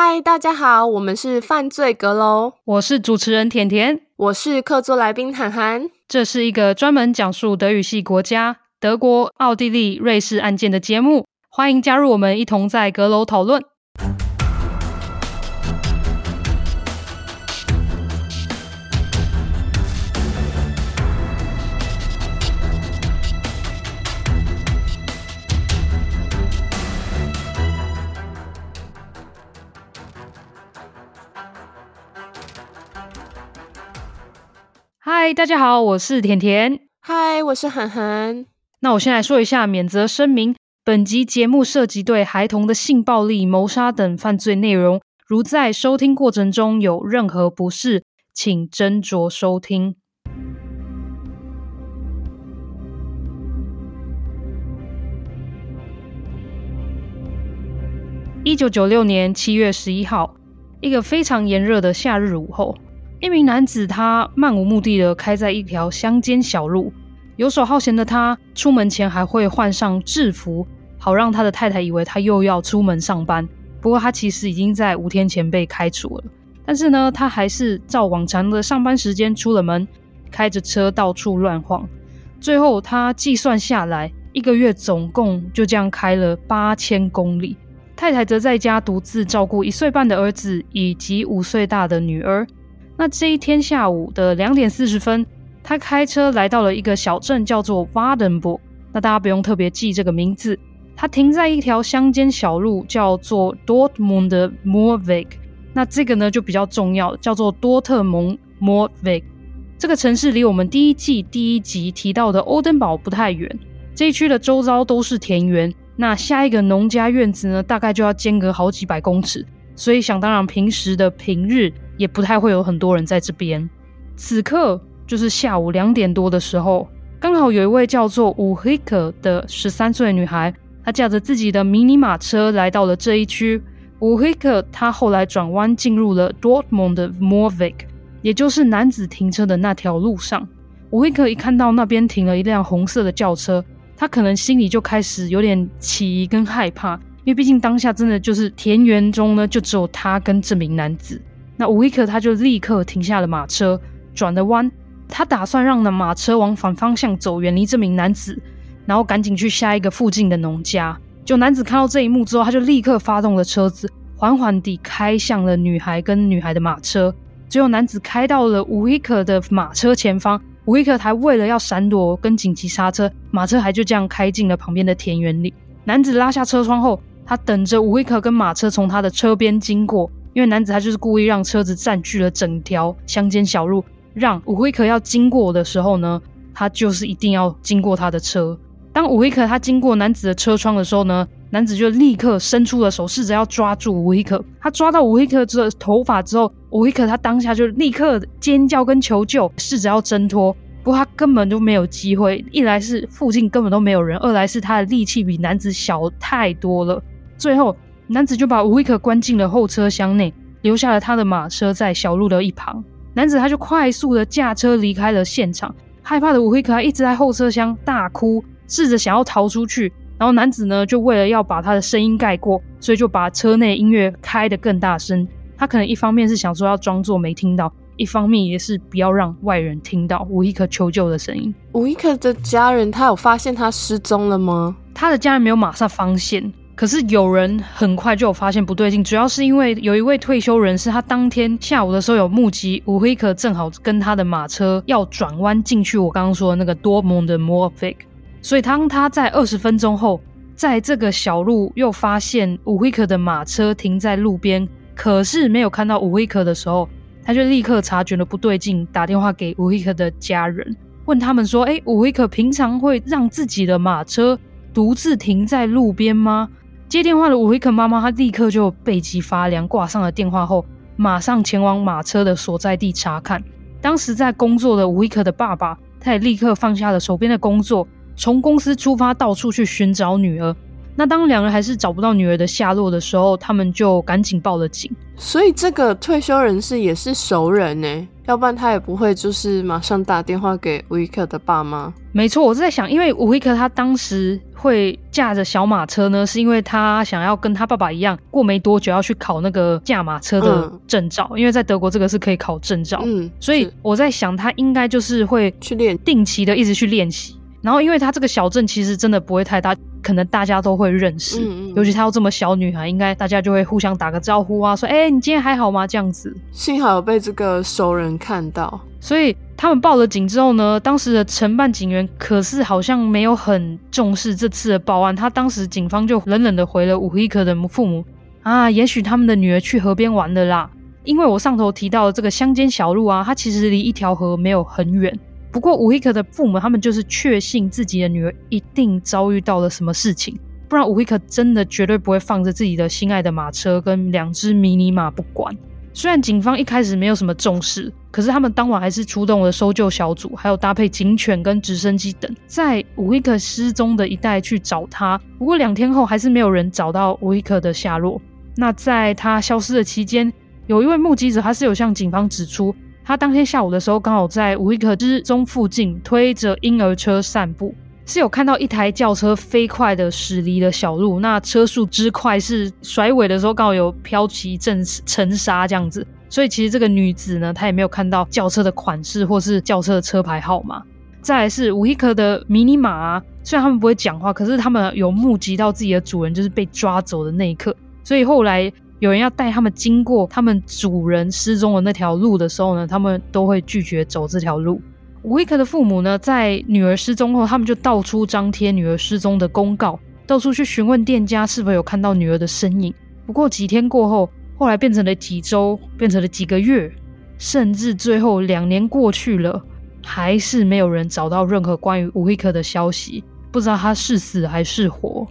嗨，大家好，我们是犯罪阁楼，我是主持人甜甜，我是客座来宾涵涵。这是一个专门讲述德语系国家德国、奥地利、瑞士案件的节目，欢迎加入我们一同在阁楼讨论。嗨，大家好，我是甜甜。嗨，我是涵涵。那我先来说一下免责声明：本集节目涉及对孩童的性暴力、谋杀等犯罪内容，如在收听过程中有任何不适，请斟酌收听。一九九六年七月十一号，一个非常炎热的夏日午后。一名男子，他漫无目的的开在一条乡间小路。游手好闲的他，出门前还会换上制服，好让他的太太以为他又要出门上班。不过他其实已经在五天前被开除了。但是呢，他还是照往常的上班时间出了门，开着车到处乱晃。最后他计算下来，一个月总共就这样开了八千公里。太太则在家独自照顾一岁半的儿子以及五岁大的女儿。那这一天下午的两点四十分，他开车来到了一个小镇，叫做 Wardenburg。那大家不用特别记这个名字。他停在一条乡间小路，叫做 Dortmund Moorweg。那这个呢就比较重要，叫做多特蒙 Moorweg。这个城市离我们第一季第一集提到的欧登堡不太远。这一区的周遭都是田园。那下一个农家院子呢，大概就要间隔好几百公尺。所以想当然，平时的平日。也不太会有很多人在这边。此刻就是下午两点多的时候，刚好有一位叫做乌黑克的十三岁女孩，她驾着自己的迷你马车来到了这一区。乌黑克她后来转弯进入了 Dortmund 的 Moorweg，也就是男子停车的那条路上。乌黑克一看到那边停了一辆红色的轿车，他可能心里就开始有点起疑跟害怕，因为毕竟当下真的就是田园中呢，就只有他跟这名男子。那乌维克他就立刻停下了马车，转了弯，他打算让那马车往反方向走，远离这名男子，然后赶紧去下一个附近的农家。就男子看到这一幕之后，他就立刻发动了车子，缓缓地开向了女孩跟女孩的马车。最后，男子开到了乌维克的马车前方，乌维克还为了要闪躲跟紧急刹车，马车还就这样开进了旁边的田园里。男子拉下车窗后，他等着乌维克跟马车从他的车边经过。因为男子他就是故意让车子占据了整条乡间小路，让伍威克要经过的时候呢，他就是一定要经过他的车。当伍威克他经过男子的车窗的时候呢，男子就立刻伸出了手，试着要抓住伍威克。他抓到伍威克的头发之后，伍威克他当下就立刻尖叫跟求救，试着要挣脱。不过他根本就没有机会，一来是附近根本都没有人，二来是他的力气比男子小太多了。最后。男子就把乌维克关进了后车厢内，留下了他的马车在小路的一旁。男子他就快速的驾车离开了现场，害怕的乌维克还一直在后车厢大哭，试着想要逃出去。然后男子呢，就为了要把他的声音盖过，所以就把车内音乐开得更大声。他可能一方面是想说要装作没听到，一方面也是不要让外人听到乌维克求救的声音。乌维克的家人他有发现他失踪了吗？他的家人没有马上发现。可是有人很快就有发现不对劲，主要是因为有一位退休人士，他当天下午的时候有目击乌黑克正好跟他的马车要转弯进去，我刚刚说的那个多蒙的 Moorweg，所以当他在二十分钟后，在这个小路又发现乌黑克的马车停在路边，可是没有看到乌黑克的时候，他就立刻察觉了不对劲，打电话给乌黑克的家人，问他们说：“诶，乌黑克平常会让自己的马车独自停在路边吗？”接电话的伍维克妈妈，她立刻就背脊发凉，挂上了电话后，马上前往马车的所在地查看。当时在工作的伍维克的爸爸，他也立刻放下了手边的工作，从公司出发，到处去寻找女儿。那当两人还是找不到女儿的下落的时候，他们就赶紧报了警。所以这个退休人士也是熟人呢？要不然他也不会就是马上打电话给吴亦可的爸妈。没错，我是在想，因为吴亦可他当时会驾着小马车呢，是因为他想要跟他爸爸一样，过没多久要去考那个驾马车的证照，嗯、因为在德国这个是可以考证照。嗯，所以我在想，他应该就是会去练，定期的一直去练习。然后，因为他这个小镇其实真的不会太大，可能大家都会认识。嗯嗯。尤其她又这么小女孩，应该大家就会互相打个招呼啊，说：“哎，你今天还好吗？”这样子。幸好有被这个熟人看到，所以他们报了警之后呢，当时的承办警员可是好像没有很重视这次的报案。他当时警方就冷冷的回了武一可的父母：“啊，也许他们的女儿去河边玩了啦。因为我上头提到的这个乡间小路啊，它其实离一条河没有很远。”不过，吴亦可的父母他们就是确信自己的女儿一定遭遇到了什么事情，不然吴亦可真的绝对不会放着自己的心爱的马车跟两只迷你马不管。虽然警方一开始没有什么重视，可是他们当晚还是出动了搜救小组，还有搭配警犬跟直升机等，在吴亦可失踪的一带去找她。不过两天后还是没有人找到吴亦可的下落。那在她消失的期间，有一位目击者，他是有向警方指出。他当天下午的时候，刚好在吴亦可失踪附近推着婴儿车散步，是有看到一台轿车飞快的驶离了小路。那车速之快，是甩尾的时候刚好有飘起一阵尘沙这样子。所以其实这个女子呢，她也没有看到轿车的款式或是轿车的车牌号码。再来是吴亦可的迷你马啊，虽然他们不会讲话，可是他们有目击到自己的主人就是被抓走的那一刻。所以后来。有人要带他们经过他们主人失踪的那条路的时候呢，他们都会拒绝走这条路。吴亦可的父母呢，在女儿失踪后，他们就到处张贴女儿失踪的公告，到处去询问店家是否有看到女儿的身影。不过几天过后，后来变成了几周，变成了几个月，甚至最后两年过去了，还是没有人找到任何关于吴亦可的消息，不知道她是死还是活。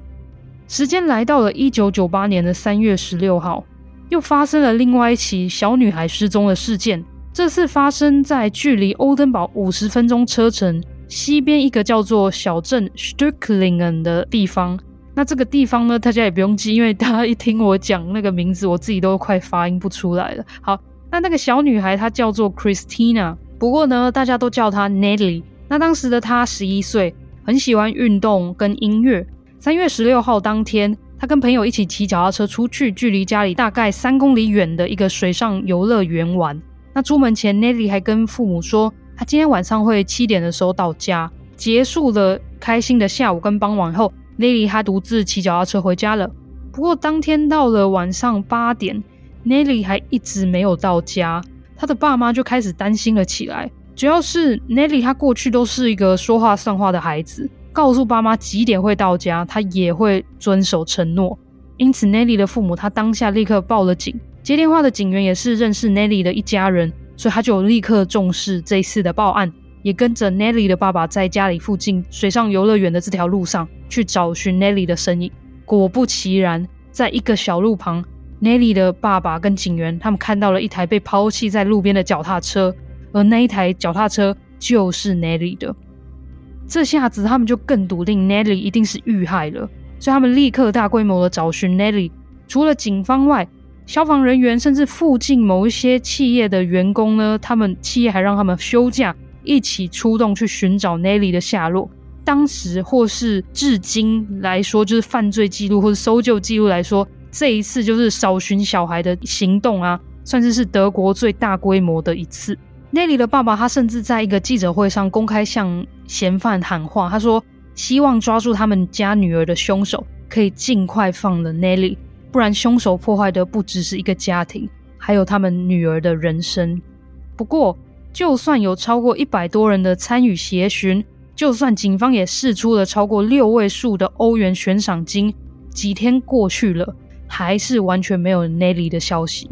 时间来到了一九九八年的三月十六号，又发生了另外一起小女孩失踪的事件。这次发生在距离欧登堡五十分钟车程西边一个叫做小镇 Stücklingen 的地方。那这个地方呢，大家也不用记，因为大家一听我讲那个名字，我自己都快发音不出来了。好，那那个小女孩她叫做 Christina，不过呢，大家都叫她 Nelly。那当时的她十一岁，很喜欢运动跟音乐。三月十六号当天，他跟朋友一起骑脚踏车出去，距离家里大概三公里远的一个水上游乐园玩。那出门前，Nelly 还跟父母说，他今天晚上会七点的时候到家。结束了开心的下午跟傍晚后，Nelly 他独自骑脚踏车回家了。不过当天到了晚上八点，Nelly 还一直没有到家，他的爸妈就开始担心了起来。主要是 Nelly 他过去都是一个说话算话的孩子。告诉爸妈几点会到家，他也会遵守承诺。因此，Nelly 的父母他当下立刻报了警。接电话的警员也是认识 Nelly 的一家人，所以他就立刻重视这一次的报案，也跟着 Nelly 的爸爸在家里附近水上游乐园的这条路上去找寻 Nelly 的身影。果不其然，在一个小路旁，Nelly 的爸爸跟警员他们看到了一台被抛弃在路边的脚踏车，而那一台脚踏车就是 Nelly 的。这下子他们就更笃定 Nelly 一定是遇害了，所以他们立刻大规模的找寻 Nelly。除了警方外，消防人员甚至附近某一些企业的员工呢，他们企业还让他们休假，一起出动去寻找 Nelly 的下落。当时或是至今来说，就是犯罪记录或者搜救记录来说，这一次就是找寻小孩的行动啊，算是是德国最大规模的一次。Nelly 的爸爸，他甚至在一个记者会上公开向嫌犯喊话，他说：“希望抓住他们家女儿的凶手，可以尽快放了 Nelly，不然凶手破坏的不只是一个家庭，还有他们女儿的人生。”不过，就算有超过一百多人的参与协寻，就算警方也释出了超过六位数的欧元悬赏金，几天过去了，还是完全没有 Nelly 的消息。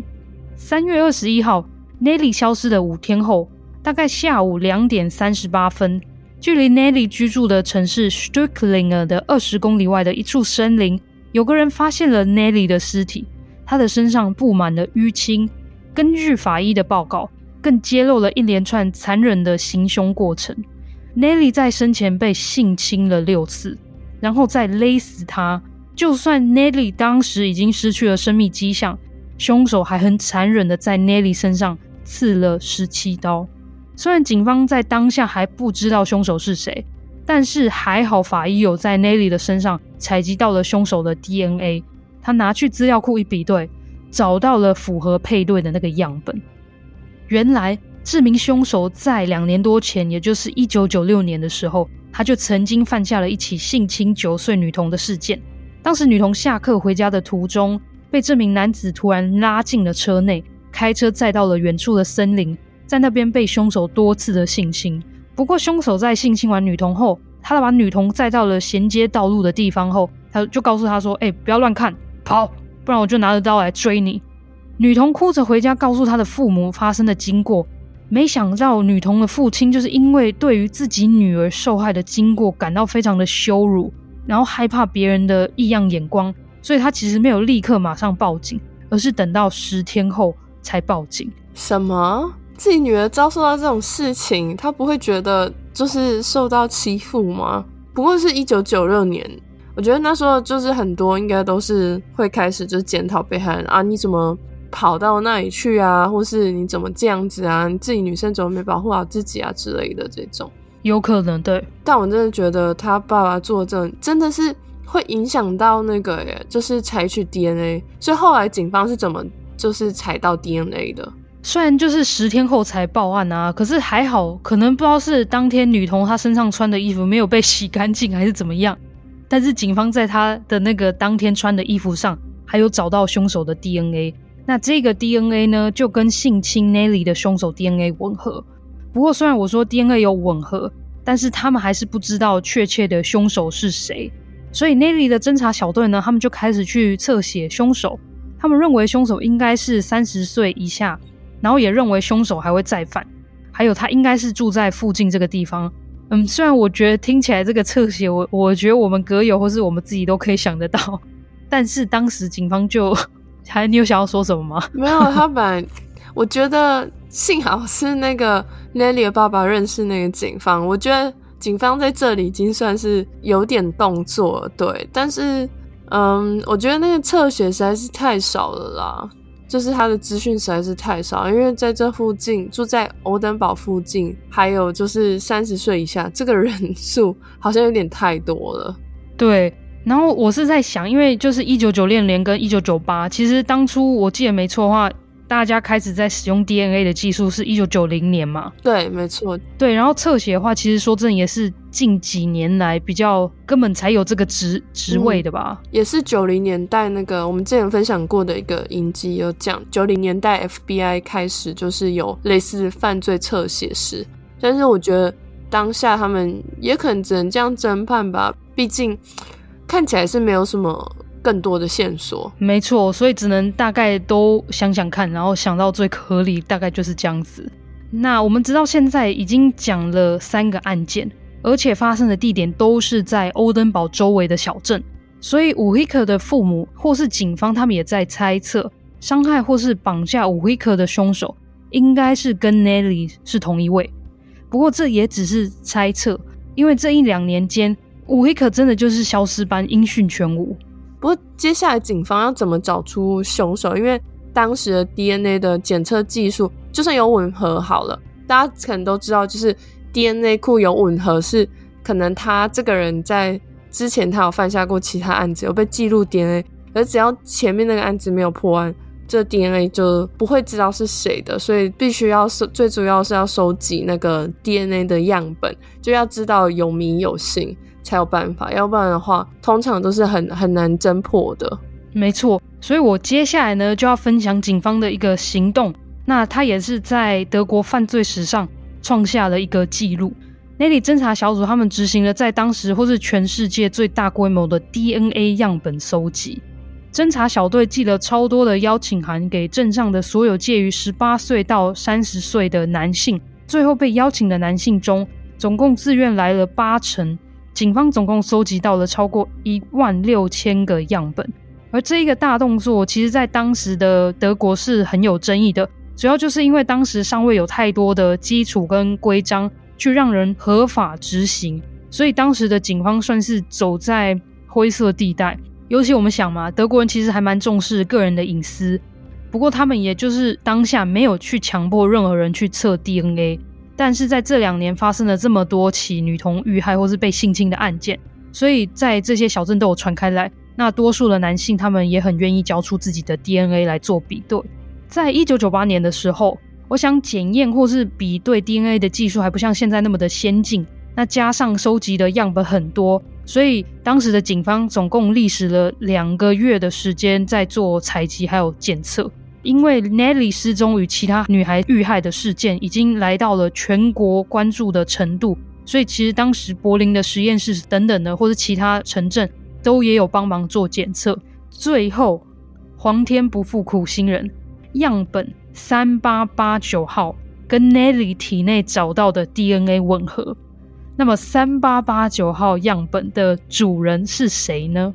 三月二十一号。Nelly 消失的五天后，大概下午两点三十八分，距离 Nelly 居住的城市 Stücklingen 的二十公里外的一处森林，有个人发现了 Nelly 的尸体，他的身上布满了淤青。根据法医的报告，更揭露了一连串残忍的行凶过程。Nelly 在生前被性侵了六次，然后再勒死他。就算 Nelly 当时已经失去了生命迹象。凶手还很残忍的在 Nelly 身上刺了十七刀。虽然警方在当下还不知道凶手是谁，但是还好法医有在 Nelly 的身上采集到了凶手的 DNA。他拿去资料库一比对，找到了符合配对的那个样本。原来这名凶手在两年多前，也就是一九九六年的时候，他就曾经犯下了一起性侵九岁女童的事件。当时女童下课回家的途中，被这名男子突然拉进了车内，开车载到了远处的森林，在那边被凶手多次的性侵。不过，凶手在性侵完女童后，他把女童载到了衔接道路的地方后，他就告诉她说：“哎、欸，不要乱看，跑，不然我就拿着刀来追你。”女童哭着回家，告诉她的父母发生的经过。没想到，女童的父亲就是因为对于自己女儿受害的经过感到非常的羞辱，然后害怕别人的异样眼光，所以他其实没有立刻马上报警，而是等到十天后才报警。什么？自己女儿遭受到这种事情，她不会觉得就是受到欺负吗？不过是一九九六年，我觉得那时候就是很多应该都是会开始就是检讨被害人啊，你怎么？跑到那里去啊，或是你怎么这样子啊？你自己女生怎么没保护好自己啊之类的这种，有可能对。但我真的觉得他爸爸作证真的是会影响到那个耶，就是采取 DNA。所以后来警方是怎么就是采到 DNA 的？虽然就是十天后才报案啊，可是还好，可能不知道是当天女童她身上穿的衣服没有被洗干净，还是怎么样。但是警方在她的那个当天穿的衣服上，还有找到凶手的 DNA。那这个 DNA 呢，就跟性侵 Nelly 的凶手 DNA 吻合。不过，虽然我说 DNA 有吻合，但是他们还是不知道确切的凶手是谁。所以，Nelly 的侦查小队呢，他们就开始去侧写凶手。他们认为凶手应该是三十岁以下，然后也认为凶手还会再犯，还有他应该是住在附近这个地方。嗯，虽然我觉得听起来这个侧写，我我觉得我们阁友或是我们自己都可以想得到，但是当时警方就。还你有想要说什么吗？没有，他本来我觉得幸好是那个 Nelly 的爸爸认识那个警方，我觉得警方在这里已经算是有点动作，对。但是，嗯，我觉得那个侧写实在是太少了啦，就是他的资讯实在是太少，因为在这附近住在欧登堡附近，还有就是三十岁以下这个人数 好像有点太多了，对。然后我是在想，因为就是一九九六年跟一九九八，其实当初我记得没错的话，大家开始在使用 DNA 的技术是一九九零年嘛？对，没错。对，然后侧写的话，其实说真的也是近几年来比较根本才有这个职职位的吧？嗯，也是九零年代那个我们之前分享过的一个影集有讲，九零年代 FBI 开始就是有类似犯罪侧写师，但是我觉得当下他们也可能只能这样侦判吧，毕竟。看起来是没有什么更多的线索，没错，所以只能大概都想想看，然后想到最合理，大概就是这样子。那我们直到现在已经讲了三个案件，而且发生的地点都是在欧登堡周围的小镇，所以伍威克的父母或是警方，他们也在猜测，伤害或是绑架伍威克的凶手应该是跟 Nelly 是同一位。不过这也只是猜测，因为这一两年间。伍威克真的就是消失般音讯全无。不过接下来警方要怎么找出凶手？因为当时的 DNA 的检测技术就算有吻合好了，大家可能都知道，就是 DNA 库有吻合是可能他这个人在之前他有犯下过其他案子，有被记录 DNA，而只要前面那个案子没有破案，这 DNA 就不会知道是谁的，所以必须要收，最主要是要收集那个 DNA 的样本，就要知道有名有姓。才有办法，要不然的话，通常都是很很难侦破的。没错，所以我接下来呢就要分享警方的一个行动。那他也是在德国犯罪史上创下了一个记录。那里侦查小组他们执行了在当时或是全世界最大规模的 DNA 样本收集。侦查小队寄了超多的邀请函给镇上的所有介于十八岁到三十岁的男性。最后被邀请的男性中，总共自愿来了八成。警方总共收集到了超过一万六千个样本，而这一个大动作，其实在当时的德国是很有争议的，主要就是因为当时尚未有太多的基础跟规章去让人合法执行，所以当时的警方算是走在灰色地带。尤其我们想嘛，德国人其实还蛮重视个人的隐私。不过他们也就是当下没有去强迫任何人去测 DNA。但是在这两年发生了这么多起女童遇害或是被性侵的案件，所以在这些小镇都有传开来。那多数的男性他们也很愿意交出自己的 DNA 来做比对。在一九九八年的时候，我想检验或是比对 DNA 的技术还不像现在那么的先进。那加上收集的样本很多，所以当时的警方总共历时了两个月的时间在做采集还有检测。因为 Nelly 失踪与其他女孩遇害的事件已经来到了全国关注的程度，所以其实当时柏林的实验室等等的，或者其他城镇都也有帮忙做检测。最后，皇天不负苦心人，样本三八八九号跟 Nelly 体内找到的 DNA 吻合。那么，三八八九号样本的主人是谁呢？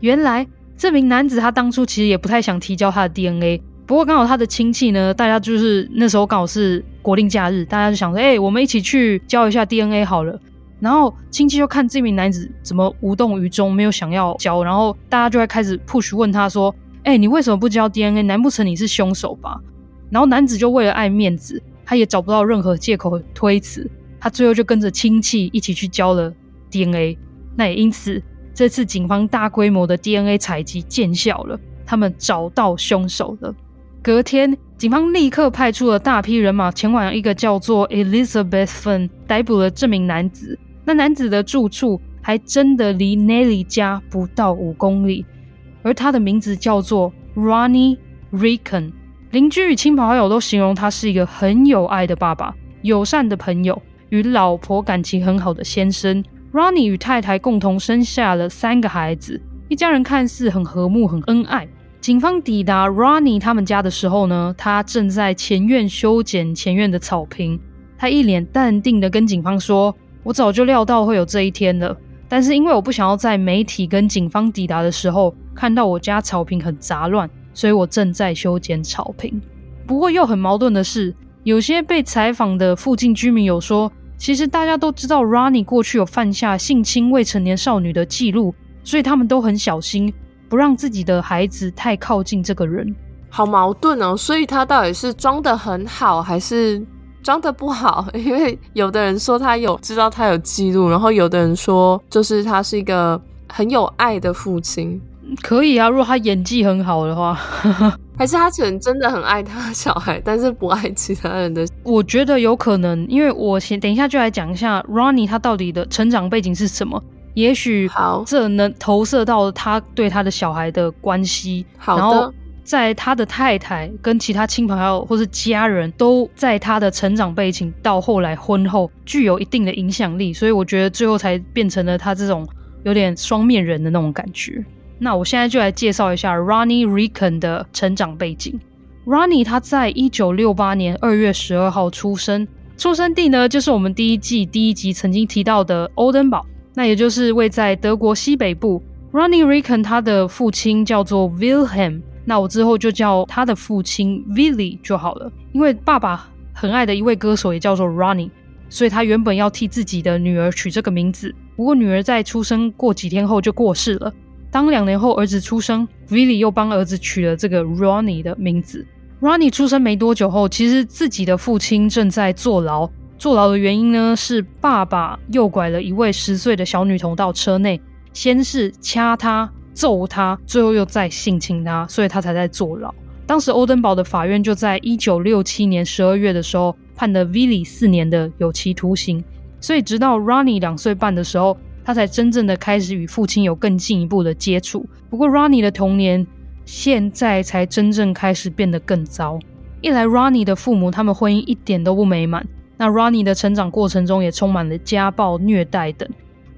原来。这名男子他当初其实也不太想提交他的 DNA，不过刚好他的亲戚呢，大家就是那时候刚好是国定假日，大家就想说，哎、我们一起去交一下 DNA 好了。然后亲戚就看这名男子怎么无动于衷，没有想要交，然后大家就会开始 push 问他说，哎、你为什么不交 DNA？难不成你是凶手吧？然后男子就为了爱面子，他也找不到任何借口推辞，他最后就跟着亲戚一起去交了 DNA。那也因此。这次警方大规模的 DNA 采集见效了，他们找到凶手了。隔天，警方立刻派出了大批人马前往一个叫做 Elizabeth Fun 逮捕了这名男子。那男子的住处还真的离 Nelly 家不到五公里，而他的名字叫做 Ronnie Ricken。邻居与亲朋好友都形容他是一个很有爱的爸爸、友善的朋友与老婆感情很好的先生。Ronnie 与太太共同生下了三个孩子，一家人看似很和睦、很恩爱。警方抵达 Ronnie 他们家的时候呢，他正在前院修剪前院的草坪。他一脸淡定的跟警方说：“我早就料到会有这一天了，但是因为我不想要在媒体跟警方抵达的时候看到我家草坪很杂乱，所以我正在修剪草坪。”不过又很矛盾的是，有些被采访的附近居民有说。其实大家都知道，Ronnie 过去有犯下性侵未成年少女的记录，所以他们都很小心，不让自己的孩子太靠近这个人。好矛盾哦，所以他到底是装得很好，还是装得不好？因为有的人说他有知道他有记录，然后有的人说就是他是一个很有爱的父亲。可以啊，如果他演技很好的话。还是他可能真的很爱他的小孩，但是不爱其他人的。我觉得有可能，因为我先等一下就来讲一下 Ronnie 他到底的成长背景是什么。也许好，这能投射到他对他的小孩的关系。好的。然后在他的太太跟其他亲朋好友或是家人都在他的成长背景到后来婚后具有一定的影响力，所以我觉得最后才变成了他这种有点双面人的那种感觉。那我现在就来介绍一下 Ronnie Ricken 的成长背景。Ronnie 他在一九六八年二月十二号出生，出生地呢就是我们第一季第一集曾经提到的欧登堡，那也就是位在德国西北部。Ronnie Ricken 他的父亲叫做 Wilhelm，那我之后就叫他的父亲 Willy 就好了，因为爸爸很爱的一位歌手也叫做 Ronnie，所以他原本要替自己的女儿取这个名字，不过女儿在出生过几天后就过世了。当两年后儿子出生，Willy 又帮儿子取了这个 Ronnie 的名字。Ronnie 出生没多久后，其实自己的父亲正在坐牢。坐牢的原因呢，是爸爸诱拐了一位十岁的小女童到车内，先是掐她、揍她，最后又再性侵她，所以他才在坐牢。当时欧登堡的法院就在一九六七年十二月的时候判了 Willy 四年的有期徒刑。所以直到 Ronnie 两岁半的时候。他才真正的开始与父亲有更进一步的接触。不过，Ronnie 的童年现在才真正开始变得更糟。一来，Ronnie 的父母他们婚姻一点都不美满，那 Ronnie 的成长过程中也充满了家暴、虐待等。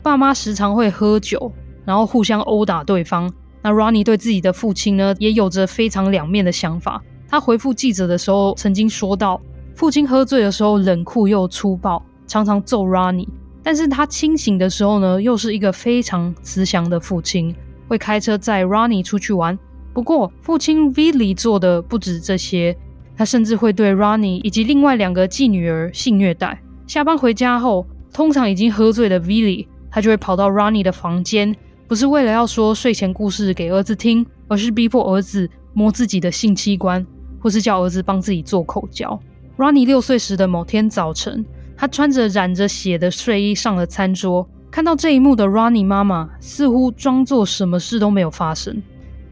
爸妈时常会喝酒，然后互相殴打对方。那 Ronnie 对自己的父亲呢，也有着非常两面的想法。他回复记者的时候曾经说道：“父亲喝醉的时候冷酷又粗暴，常常揍 Ronnie。”但是他清醒的时候呢，又是一个非常慈祥的父亲，会开车载 Ronnie 出去玩。不过，父亲 v i l l y 做的不止这些，他甚至会对 Ronnie 以及另外两个继女儿性虐待。下班回家后，通常已经喝醉的 v i l l y 他就会跑到 Ronnie 的房间，不是为了要说睡前故事给儿子听，而是逼迫儿子摸自己的性器官，或是叫儿子帮自己做口交。Ronnie 六岁时的某天早晨，他穿着染着血的睡衣上了餐桌，看到这一幕的 Ronnie 妈妈似乎装作什么事都没有发生。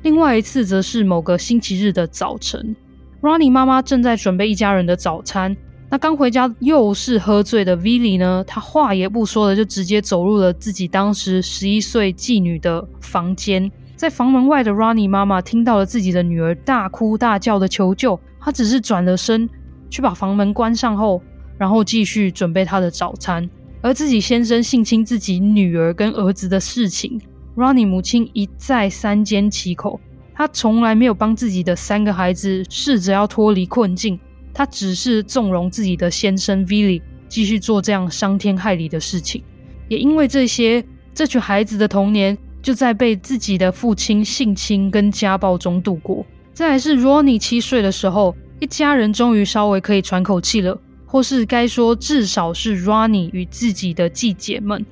另外一次则是某个星期日的早晨，Ronnie 妈妈正在准备一家人的早餐。那刚回家又是喝醉的 Vili 呢？他话也不说的就直接走入了自己当时十一岁妓女的房间。在房门外的 Ronnie 妈妈听到了自己的女儿大哭大叫的求救，她只是转了身去把房门关上后，然后继续准备他的早餐。而自己先生性侵自己女儿跟儿子的事情，Ronnie 母亲一再三缄其口，她从来没有帮自己的三个孩子试着要脱离困境。她只是纵容自己的先生 Vili 继续做这样伤天害理的事情，也因为这些，这群孩子的童年就在被自己的父亲性侵跟家暴中度过。再来是 Ronnie 七岁的时候，一家人终于稍微可以喘口气了，或是该说至少是 Ronnie 与自己的继姐们，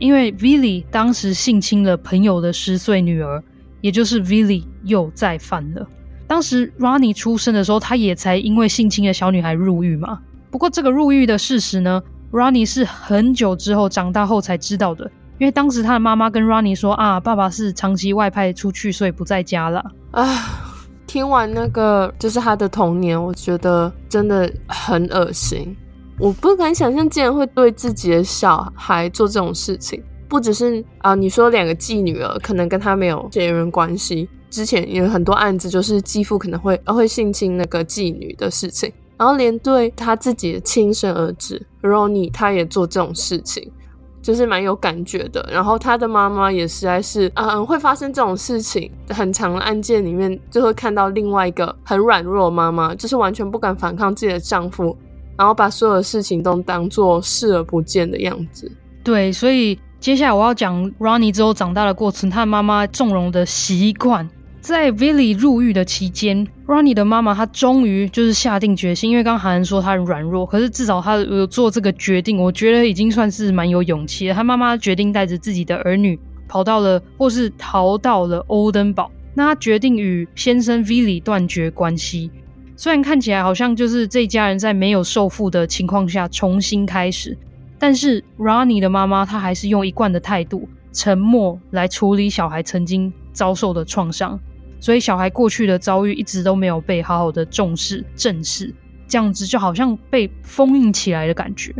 因为 Vili 当时性侵了朋友的十岁女儿，也就是 Vili 又再犯了。当时 Ronnie 出生的时候，他也才因为性侵的小女孩入狱嘛。不过这个入狱的事实呢，Ronnie 是很久之后长大后才知道的。因为当时他的妈妈跟 Ronnie 说啊，爸爸是长期外派出去，所以不在家了。啊，听完那个就是他的童年，我觉得真的很恶心。我不敢想象竟然会对自己的小孩做这种事情。不只是啊，你说两个继女儿可能跟他没有血缘关系。之前有很多案子，就是继父可能会会性侵那个继女的事情，然后连对他自己的亲生儿子 Ronnie，他也做这种事情，就是蛮有感觉的。然后他的妈妈也实在是，嗯，会发生这种事情，很长的案件里面就会看到另外一个很软弱的妈妈，就是完全不敢反抗自己的丈夫，然后把所有的事情都当做视而不见的样子。对，所以接下来我要讲 Ronnie 之后长大的过程，他妈妈纵容的习惯。在 Vili 入狱的期间，Ronnie 的妈妈她终于就是下定决心，因为刚韩恩说她很软弱，可是至少她有做这个决定，我觉得已经算是蛮有勇气了。她妈妈决定带着自己的儿女跑到了，或是逃到了欧登堡。那她决定与先生 Vili 断绝关系，虽然看起来好像就是这家人在没有受负的情况下重新开始，但是 Ronnie 的妈妈她还是用一贯的态度，沉默来处理小孩曾经遭受的创伤。所以小孩过去的遭遇一直都没有被好好的重视、正视，这样子就好像被封印起来的感觉。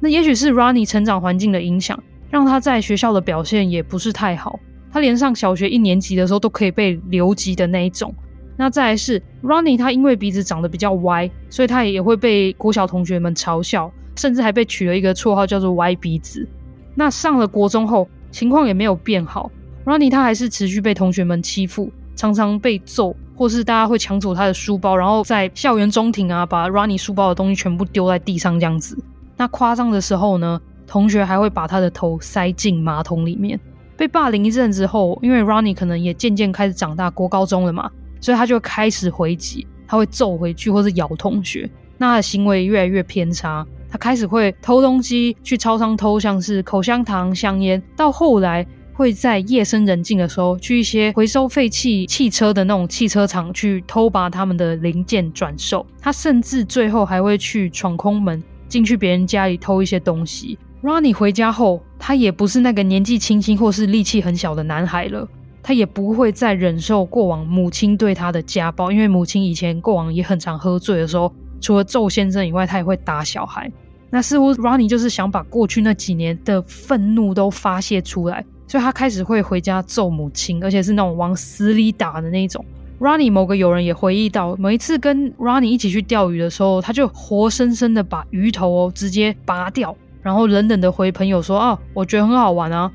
那也许是 Ronnie 成长环境的影响，让他在学校的表现也不是太好。他连上小学一年级的时候都可以被留级的那一种。那再来是 Ronnie，他因为鼻子长得比较歪，所以他也会被国小同学们嘲笑，甚至还被取了一个绰号叫做“歪鼻子”。那上了国中后，情况也没有变好，Ronnie 他还是持续被同学们欺负。常常被揍，或是大家会抢走他的书包，然后在校园中庭啊，把 Ronnie 书包的东西全部丢在地上这样子。那夸张的时候呢，同学还会把他的头塞进马桶里面。被霸凌一阵之后，因为 Ronnie 可能也渐渐开始长大，国高中了嘛，所以他就开始回击，他会揍回去，或是咬同学。那他的行为越来越偏差，他开始会偷东西，去超商偷，像是口香糖、香烟，到后来。会在夜深人静的时候，去一些回收废弃汽车的那种汽车厂去偷拔他们的零件转售。他甚至最后还会去闯空门，进去别人家里偷一些东西。Ronnie 回家后，他也不是那个年纪轻轻或是力气很小的男孩了。他也不会再忍受过往母亲对他的家暴，因为母亲以前过往也很常喝醉的时候，除了揍先生以外，他也会打小孩。那似乎 Ronnie 就是想把过去那几年的愤怒都发泄出来。所以他开始会回家揍母亲，而且是那种往死里打的那种。Ronnie 某个友人也回忆到，每一次跟 Ronnie 一起去钓鱼的时候，他就活生生的把鱼头哦直接拔掉，然后冷冷的回朋友说：“啊，我觉得很好玩啊。”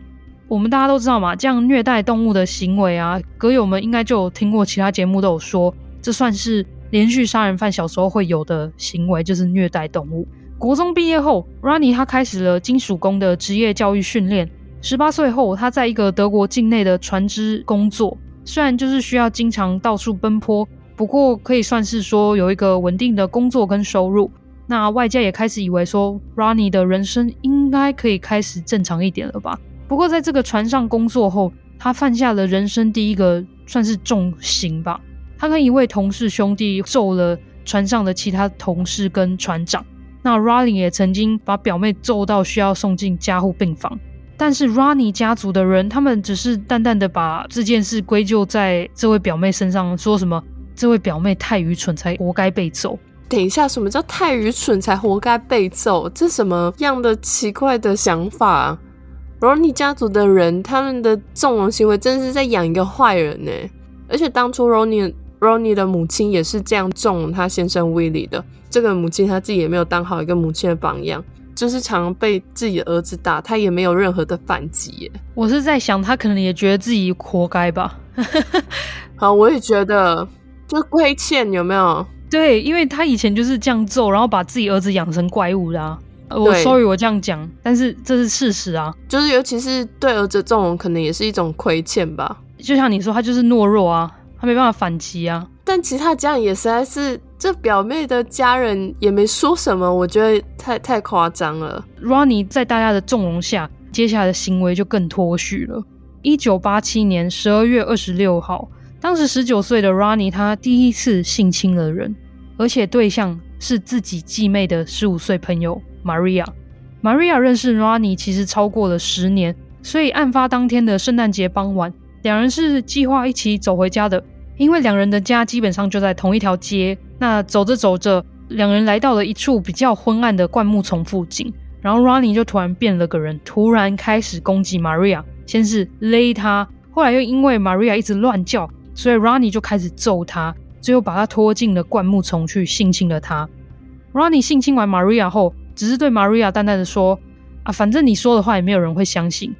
我们大家都知道嘛，这样虐待动物的行为啊，歌友们应该就有听过其他节目都有说，这算是连续杀人犯小时候会有的行为，就是虐待动物。国中毕业后，Ronnie 他开始了金属工的职业教育训练。十八岁后，他在一个德国境内的船只工作，虽然就是需要经常到处奔波，不过可以算是说有一个稳定的工作跟收入。那外界也开始以为说，Ronnie 的人生应该可以开始正常一点了吧？不过在这个船上工作后，他犯下了人生第一个算是重刑吧。他跟一位同事兄弟揍了船上的其他同事跟船长。那 Ronnie 也曾经把表妹揍到需要送进加护病房。但是 Ronnie 家族的人，他们只是淡淡的把这件事归咎在这位表妹身上，说什么这位表妹太愚蠢，才活该被揍。等一下，什么叫太愚蠢才活该被揍？这什么样的奇怪的想法？Ronnie 家族的人，他们的纵容行为，真的是在养一个坏人呢。而且当初 Ronnie Ronnie 的母亲也是这样纵容他先生 Willie 的。这个母亲她自己也没有当好一个母亲的榜样，就是常常被自己的儿子打，她也没有任何的反击耶。我是在想，她可能也觉得自己活该吧。好，我也觉得，就亏欠有没有？对，因为她以前就是这样揍，然后把自己儿子养成怪物的啊。我 sorry，我这样讲，但是这是事实啊。就是尤其是对儿子这种，可能也是一种亏欠吧。就像你说，他就是懦弱啊，他没办法反击啊。但其他家人也实在是，这表妹的家人也没说什么，我觉得太太夸张了。Ronnie 在大家的纵容下，接下来的行为就更脱序了。一九八七年十二月二十六号。当时十九岁的 Ronnie，他第一次性侵了人，而且对象是自己继妹的十五岁朋友 Maria。Maria 认识 Ronnie 其实超过了十年，所以案发当天的圣诞节傍晚，两人是计划一起走回家的。因为两人的家基本上就在同一条街。那走着走着，两人来到了一处比较昏暗的灌木丛附近，然后 Ronnie 就突然变了个人，突然开始攻击 Maria，先是勒她，后来又因为 Maria 一直乱叫。所以 Ronnie 就开始揍她，最后把她拖进了灌木丛去性侵了她。Ronnie 性侵完 Maria 后，只是对 Maria 淡淡的说：“啊，反正你说的话也没有人会相信。”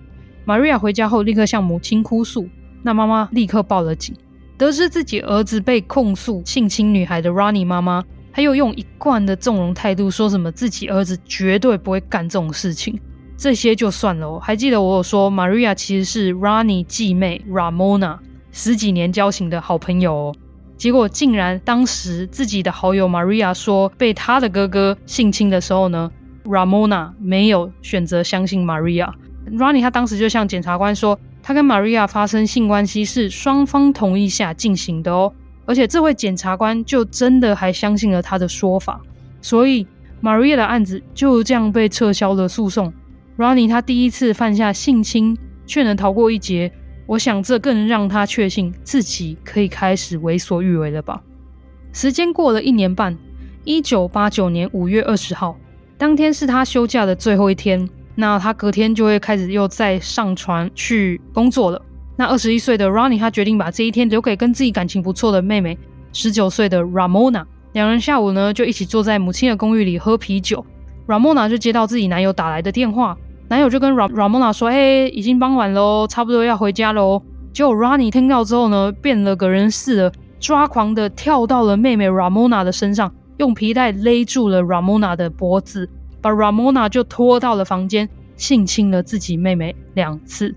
Maria 回家后立刻向母亲哭诉，那妈妈立刻报了警。得知自己儿子被控诉性侵女孩的 Ronnie 妈妈，她又用一贯的纵容态度说什么自己儿子绝对不会干这种事情。这些就算了哦，还记得我有说 Maria 其实是 Ronnie 继妹 Ramona。十几年交情的好朋友哦，结果竟然当时自己的好友 Maria 说被他的哥哥性侵的时候呢，Ramona 没有选择相信 Maria。Ronnie 他当时就向检察官说，他跟 Maria 发生性关系是双方同意下进行的哦，而且这位检察官就真的还相信了他的说法，所以 Maria 的案子就这样被撤销了诉讼。Ronnie 他第一次犯下性侵，却能逃过一劫。我想，这更让他确信自己可以开始为所欲为了吧。时间过了一年半，一九八九年五月二十号，当天是他休假的最后一天。那他隔天就会开始又再上船去工作了。那二十一岁的 Ronnie，他决定把这一天留给跟自己感情不错的妹妹，十九岁的 Ramona。两人下午呢就一起坐在母亲的公寓里喝啤酒。Ramona 就接到自己男友打来的电话。男友就跟 Ramona 说：“嘿，已经傍晚喽，差不多要回家喽。”结果 Ronnie 听到之后呢，变了个人似的，抓狂的跳到了妹妹 Ramona 的身上，用皮带勒住了 Ramona 的脖子，把 Ramona 就拖到了房间，性侵了自己妹妹两次。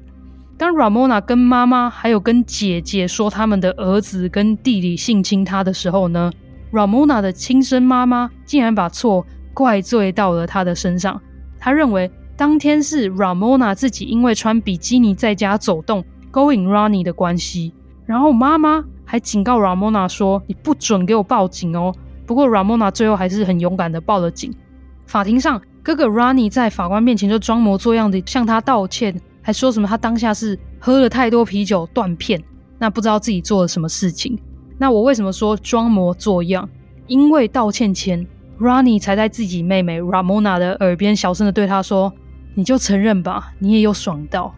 当 Ramona 跟妈妈还有跟姐姐说他们的儿子跟弟弟性侵她的时候呢，Ramona 的亲生妈妈竟然把错怪罪到了她的身上，她认为。当天是 Ramona 自己因为穿比基尼在家走动勾引 Ronnie 的关系，然后妈妈还警告 Ramona 说：“你不准给我报警哦。”不过 Ramona 最后还是很勇敢的报了警。法庭上，哥哥 Ronnie 在法官面前就装模作样的向他道歉，还说什么他当下是喝了太多啤酒断片，那不知道自己做了什么事情。那我为什么说装模作样？因为道歉前，Ronnie 才在自己妹妹 Ramona 的耳边小声的对他说。你就承认吧，你也有爽到。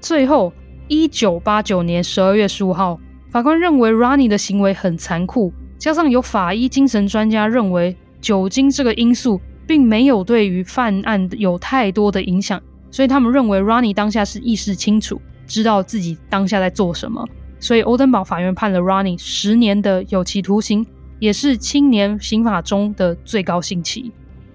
最后，一九八九年十二月十五号，法官认为 Ronnie 的行为很残酷，加上有法医精神专家认为酒精这个因素并没有对于犯案有太多的影响，所以他们认为 Ronnie 当下是意识清楚，知道自己当下在做什么。所以欧登堡法院判了 Ronnie 十年的有期徒刑，也是青年刑法中的最高刑期。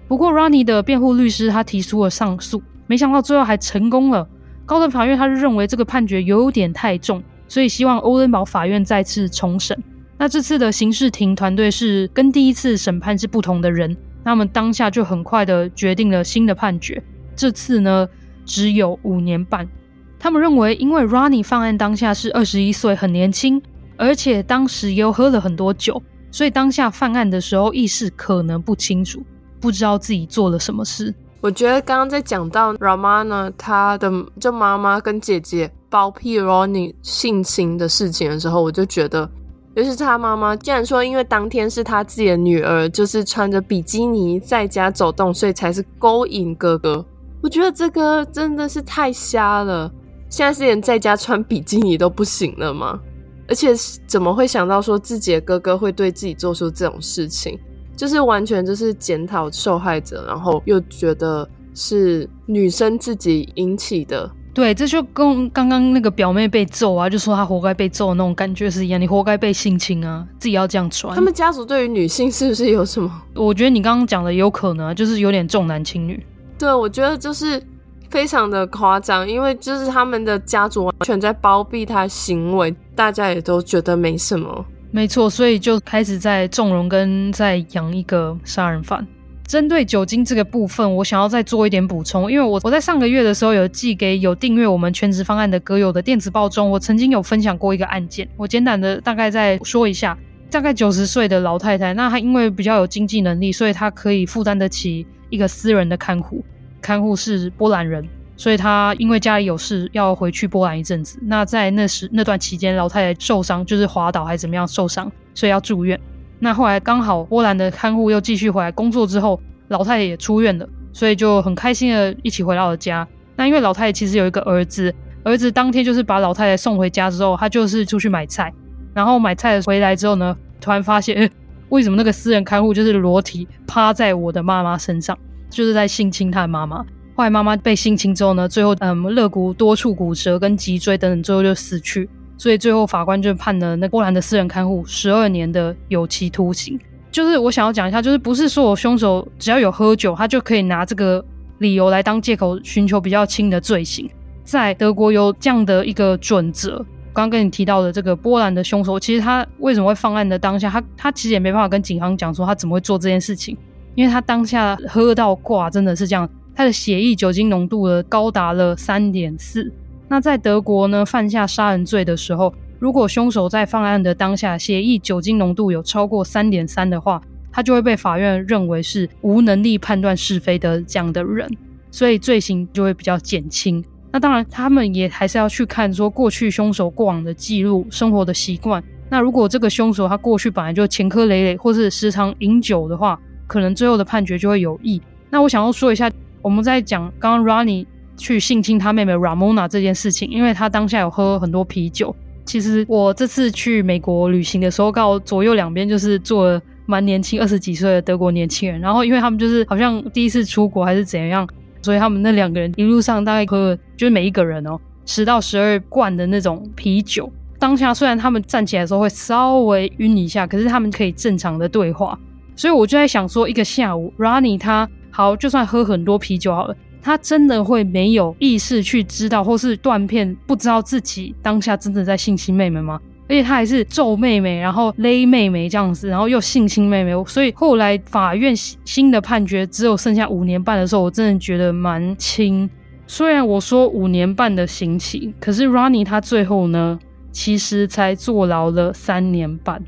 不过，Ronnie 的辩护律师他提出了上诉，没想到最后还成功了。高等法院他认为这个判决有点太重，所以希望欧登堡法院再次重审。那这次的刑事庭团队是跟第一次审判是不同的人，他们当下就很快的决定了新的判决。这次呢，只有五年半。他们认为，因为 Ronnie 犯案当下是二十一岁，很年轻，而且当时又喝了很多酒，所以当下犯案的时候意识可能不清楚，不知道自己做了什么事。我觉得刚刚在讲到 Ramana 他的就妈妈跟姐姐包庇 Ronnie 性侵的事情的时候，我就觉得，尤其是他妈妈，竟然说因为当天是他自己的女儿，就是穿着比基尼在家走动，所以才是勾引哥哥。我觉得这个真的是太瞎了。现在是连在家穿比基尼都不行了吗？而且怎么会想到说自己的哥哥会对自己做出这种事情？就是完全就是检讨受害者，然后又觉得是女生自己引起的。对，这就跟刚刚那个表妹被揍啊，就说她活该被揍的那种感觉是一样。你活该被性侵啊，自己要这样穿。他们家族对于女性是不是有什么？我觉得你刚刚讲的有可能，啊就是有点重男轻女。对，我觉得就是。非常的夸张，因为就是他们的家族完全在包庇他行为，大家也都觉得没什么。没错，所以就开始在纵容跟在养一个杀人犯。针对酒精这个部分，我想要再做一点补充，因为我我在上个月的时候有寄给有订阅我们全职方案的歌友的电子报中，我曾经有分享过一个案件，我简短的大概再说一下。大概九十岁的老太太，那她因为比较有经济能力，所以她可以负担得起一个私人的看护。看护是波兰人，所以他因为家里有事要回去波兰一阵子。那在那时那段期间，老太太受伤，就是滑倒还是怎么样受伤，所以要住院。那后来刚好波兰的看护又继续回来工作之后，老太太也出院了，所以就很开心的一起回到了家。那因为老太太其实有一个儿子，儿子当天就是把老太太送回家之后，他就是出去买菜，然后买菜回来之后呢，突然发现，为什么那个私人看护就是裸体趴在我的妈妈身上？就是在性侵他的妈妈，后来妈妈被性侵之后呢，最后嗯肋骨多处骨折跟脊椎等等，最后就死去。所以最后法官就判了那波兰的私人看护十二年的有期徒刑。就是我想要讲一下，就是不是说我凶手只要有喝酒，他就可以拿这个理由来当借口寻求比较轻的罪行。在德国有这样的一个准则。刚刚跟你提到的这个波兰的凶手，其实他为什么会犯案的当下，他他其实也没办法跟警方讲说他怎么会做这件事情。因为他当下喝到挂，真的是这样，他的血液酒精浓度呢高达了三点四。那在德国呢，犯下杀人罪的时候，如果凶手在犯案的当下血液酒精浓度有超过三点三的话，他就会被法院认为是无能力判断是非的这样的人，所以罪行就会比较减轻。那当然，他们也还是要去看说过去凶手过往的记录、生活的习惯。那如果这个凶手他过去本来就前科累累，或是时常饮酒的话，可能最后的判决就会有异。那我想要说一下，我们在讲刚刚 Ronnie 去性侵他妹妹 Ramona 这件事情，因为他当下有喝很多啤酒。其实我这次去美国旅行的时候，刚好左右两边就是坐了蛮年轻二十几岁的德国年轻人。然后因为他们就是好像第一次出国还是怎样，所以他们那两个人一路上大概喝，就是每一个人哦十到十二罐的那种啤酒。当下虽然他们站起来的时候会稍微晕一下，可是他们可以正常的对话。所以我就在想说，一个下午，Rani 他好，就算喝很多啤酒好了，他真的会没有意识去知道，或是断片不知道自己当下真的在性侵妹妹吗？而且他还是揍妹妹，然后勒妹妹这样子，然后又性侵妹妹。所以后来法院新的判决只有剩下五年半的时候，我真的觉得蛮轻。虽然我说五年半的刑期，可是 Ronnie 他最后呢，其实才坐牢了三年半。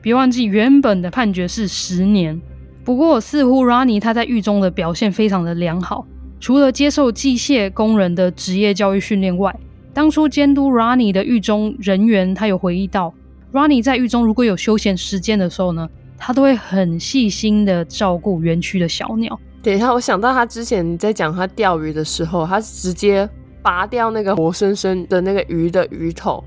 别忘记，原本的判决是十年。不过，似乎 Ronnie 他在狱中的表现非常的良好。除了接受机械工人的职业教育训练外，当初监督 Ronnie 的狱中人员，他有回忆到，Ronnie 在狱中如果有休闲时间的时候呢，他都会很细心的照顾园区的小鸟。等一下，我想到他之前在讲他钓鱼的时候，他直接拔掉那个活生生的那个鱼的鱼头，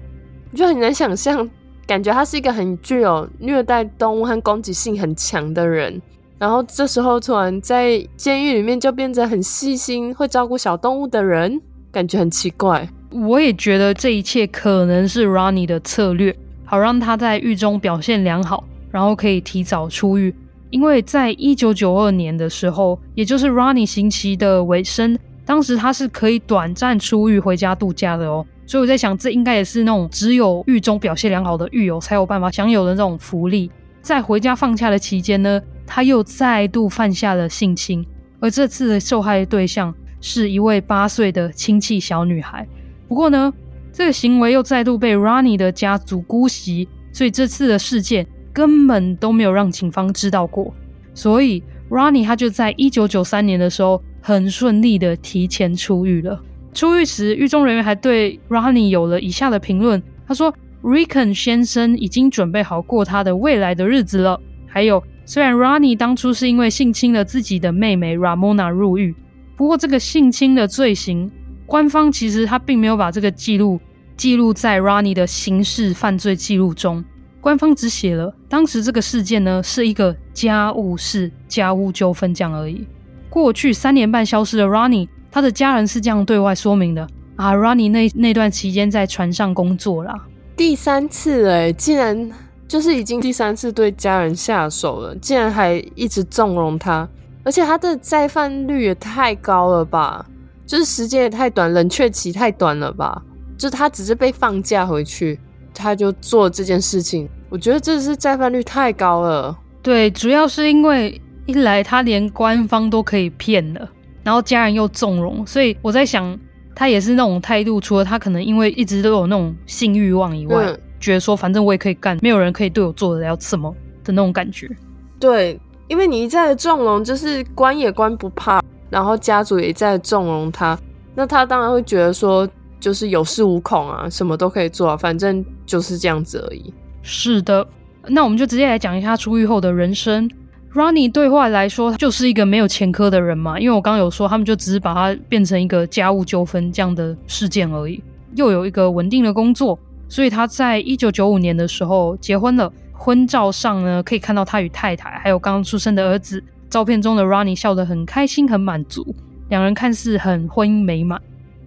就很难想象。感觉他是一个很具有虐待动物和攻击性很强的人，然后这时候突然在监狱里面就变成很细心、会照顾小动物的人，感觉很奇怪。我也觉得这一切可能是 Ronnie 的策略，好让他在狱中表现良好，然后可以提早出狱。因为在一九九二年的时候，也就是 Ronnie 刑期的尾声，当时他是可以短暂出狱回家度假的哦。所以我在想，这应该也是那种只有狱中表现良好的狱友才有办法享有的这种福利。在回家放假的期间呢，他又再度犯下了性侵，而这次的受害对象是一位八岁的亲戚小女孩。不过呢，这个行为又再度被 Ronnie 的家族姑息，所以这次的事件根本都没有让警方知道过。所以 Ronnie 他就在一九九三年的时候，很顺利的提前出狱了。出狱时，狱中人员还对 Ronnie 有了以下的评论：他说，Ricken 先生已经准备好过他的未来的日子了。还有，虽然 Ronnie 当初是因为性侵了自己的妹妹 Ramona 入狱，不过这个性侵的罪行，官方其实他并没有把这个记录记录在 Ronnie 的刑事犯罪记录中。官方只写了当时这个事件呢是一个家务事、家务纠纷这样而已。过去三年半消失的 Ronnie，他的家人是这样对外说明的啊，Ronnie 那那段期间在船上工作啦。第三次哎，竟然就是已经第三次对家人下手了，竟然还一直纵容他，而且他的再犯率也太高了吧？就是时间也太短，冷却期太短了吧？就他只是被放假回去。他就做这件事情，我觉得这是再犯率太高了。对，主要是因为一来他连官方都可以骗了，然后家人又纵容，所以我在想，他也是那种态度。除了他可能因为一直都有那种性欲望以外，觉得说反正我也可以干，没有人可以对我做得了什么的那种感觉。对，因为你一再的纵容，就是关也关不怕，然后家族也一再的纵容他，那他当然会觉得说。就是有恃无恐啊，什么都可以做啊，反正就是这样子而已。是的，那我们就直接来讲一下出狱后的人生。Ronnie 对外来说就是一个没有前科的人嘛，因为我刚刚有说他们就只是把他变成一个家务纠纷这样的事件而已。又有一个稳定的工作，所以他在一九九五年的时候结婚了。婚照上呢，可以看到他与太太还有刚出生的儿子。照片中的 Ronnie 笑得很开心很满足，两人看似很婚姻美满。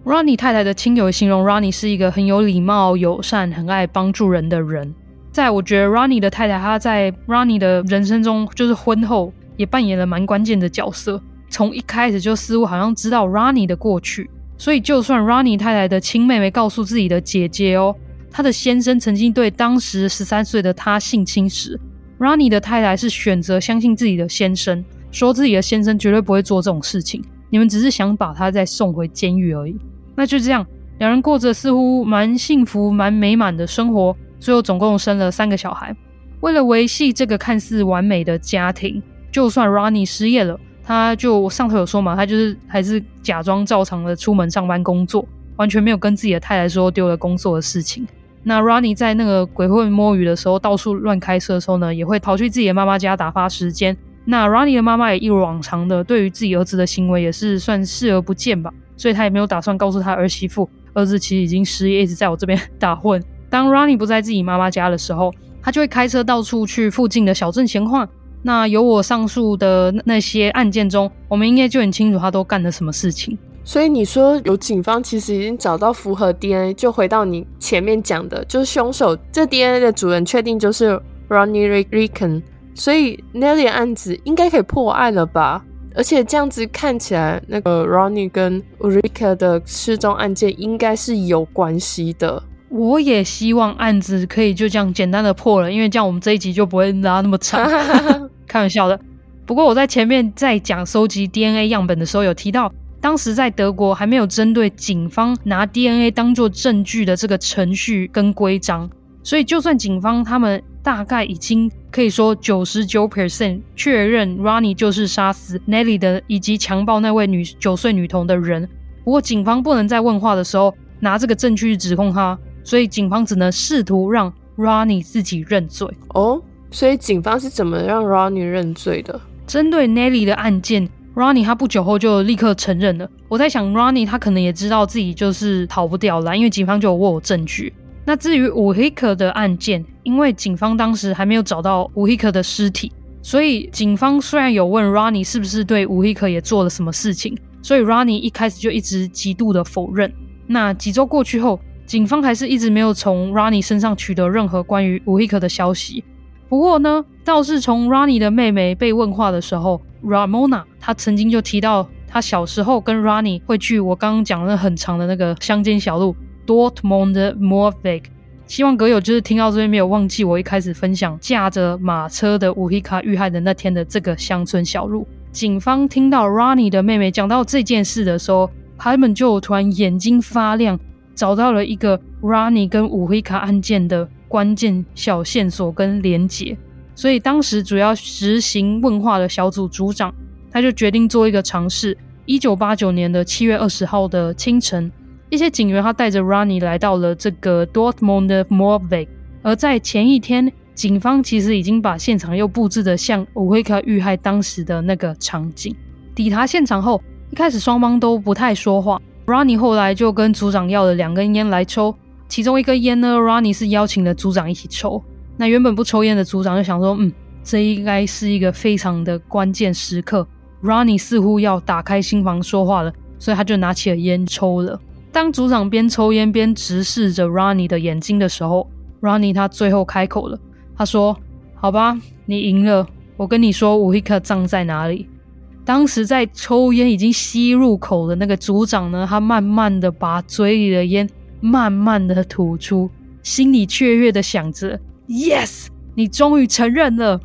Ronnie 太太的亲友形容 Ronnie 是一个很有礼貌、友善、很爱帮助人的人。在我觉得 Ronnie 的太太，她在 Ronnie 的人生中，就是婚后也扮演了蛮关键的角色。从一开始就似乎好像知道 Ronnie 的过去，所以就算 Ronnie 太太的亲妹妹告诉自己的姐姐哦，她的先生曾经对当时十三岁的她性侵时，Ronnie 的太太是选择相信自己的先生，说自己的先生绝对不会做这种事情，你们只是想把他再送回监狱而已。那就这样，两人过着似乎蛮幸福、蛮美满的生活。最后总共生了三个小孩。为了维系这个看似完美的家庭，就算 Ronnie 失业了，他就上头有说嘛，他就是还是假装照常的出门上班工作，完全没有跟自己的太太说丢了工作的事情。那 Ronnie 在那个鬼混摸鱼的时候，到处乱开车的时候呢，也会跑去自己的妈妈家打发时间。那 Ronnie 的妈妈也一如往常的，对于自己儿子的行为也是算视而不见吧。所以他也没有打算告诉他儿媳妇，儿子其实已经失业，一直在我这边打混。当 Ronnie 不在自己妈妈家的时候，他就会开车到处去附近的小镇闲晃。那有我上述的那些案件中，我们应该就很清楚他都干了什么事情。所以你说有警方其实已经找到符合 DNA，就回到你前面讲的，就是凶手这 DNA 的主人确定就是 Ronnie Ricken，所以 Nelly 案子应该可以破案了吧？而且这样子看起来，那个 Ronnie 跟 Ulrika 的失踪案件应该是有关系的。我也希望案子可以就这样简单的破了，因为这样我们这一集就不会拉那么长。开玩笑的。不过我在前面在讲收集 DNA 样本的时候有提到，当时在德国还没有针对警方拿 DNA 当做证据的这个程序跟规章，所以就算警方他们。大概已经可以说九十九 percent 确认 Ronnie 就是杀死 Nelly 的，以及强暴那位女九岁女童的人。不过警方不能在问话的时候拿这个证据去指控他，所以警方只能试图让 Ronnie 自己认罪。哦，所以警方是怎么让 Ronnie 认罪的？针对 Nelly 的案件，Ronnie 他不久后就立刻承认了。我在想，Ronnie 他可能也知道自己就是逃不掉了，因为警方就有握有证据。那至于乌希克的案件，因为警方当时还没有找到乌希克的尸体，所以警方虽然有问 Ronnie 是不是对乌希克也做了什么事情，所以 Ronnie 一开始就一直极度的否认。那几周过去后，警方还是一直没有从 Ronnie 身上取得任何关于乌希克的消息。不过呢，倒是从 Ronnie 的妹妹被问话的时候，Ramona 她曾经就提到，她小时候跟 Rani 会去我刚刚讲的很长的那个乡间小路。Dortmund Moorweg，希望阁友就是听到这边没有忘记我一开始分享驾着马车的乌希卡遇害的那天的这个乡村小路。警方听到 Rani 的妹妹讲到这件事的时候，他们就突然眼睛发亮，找到了一个 Ronnie 跟乌黑卡案件的关键小线索跟连结，所以当时主要执行问话的小组组长，他就决定做一个尝试。一九八九年的七月二十号的清晨，一些警员他带着 Ronnie 来到了这个 Dortmund 的 Moorweg，而在前一天，警方其实已经把现场又布置的像乌黑卡遇害当时的那个场景。抵达现场后，一开始双方都不太说话。Ronnie 后来就跟组长要了两根烟来抽，其中一根烟呢，Ronnie 是邀请了组长一起抽。那原本不抽烟的组长就想说，嗯，这应该是一个非常的关键时刻。Ronnie 似乎要打开心房说话了，所以他就拿起了烟抽了。当组长边抽烟边直视着 Ronnie 的眼睛的时候，Ronnie 他最后开口了，他说：“好吧，你赢了。我跟你说，乌黑克葬在哪里？”当时在抽烟已经吸入口的那个组长呢，他慢慢的把嘴里的烟慢慢的吐出，心里雀跃的想着：“Yes，你终于承认了。”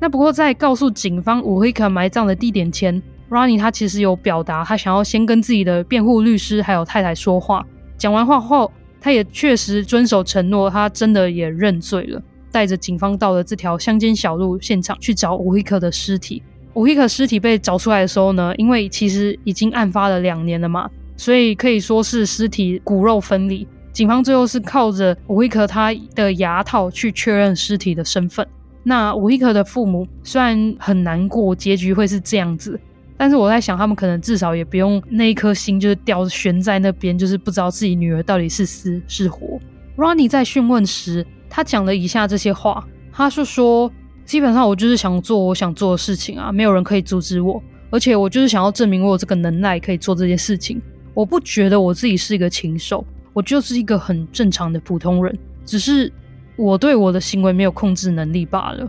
那不过，在告诉警方乌黑克埋葬的地点前，Ronnie 他其实有表达他想要先跟自己的辩护律师还有太太说话。讲完话后，他也确实遵守承诺，他真的也认罪了，带着警方到了这条乡间小路现场去找乌黑克的尸体。乌黑克尸体被找出来的时候呢，因为其实已经案发了两年了嘛，所以可以说是尸体骨肉分离。警方最后是靠着乌黑克他的牙套去确认尸体的身份。那乌黑克的父母虽然很难过，结局会是这样子，但是我在想，他们可能至少也不用那一颗心就是吊悬在那边，就是不知道自己女儿到底是死是活。Ronnie 在讯问时，他讲了以下这些话，他是说，基本上我就是想做我想做的事情啊，没有人可以阻止我，而且我就是想要证明我有这个能耐可以做这件事情。我不觉得我自己是一个禽兽，我就是一个很正常的普通人，只是。我对我的行为没有控制能力罢了。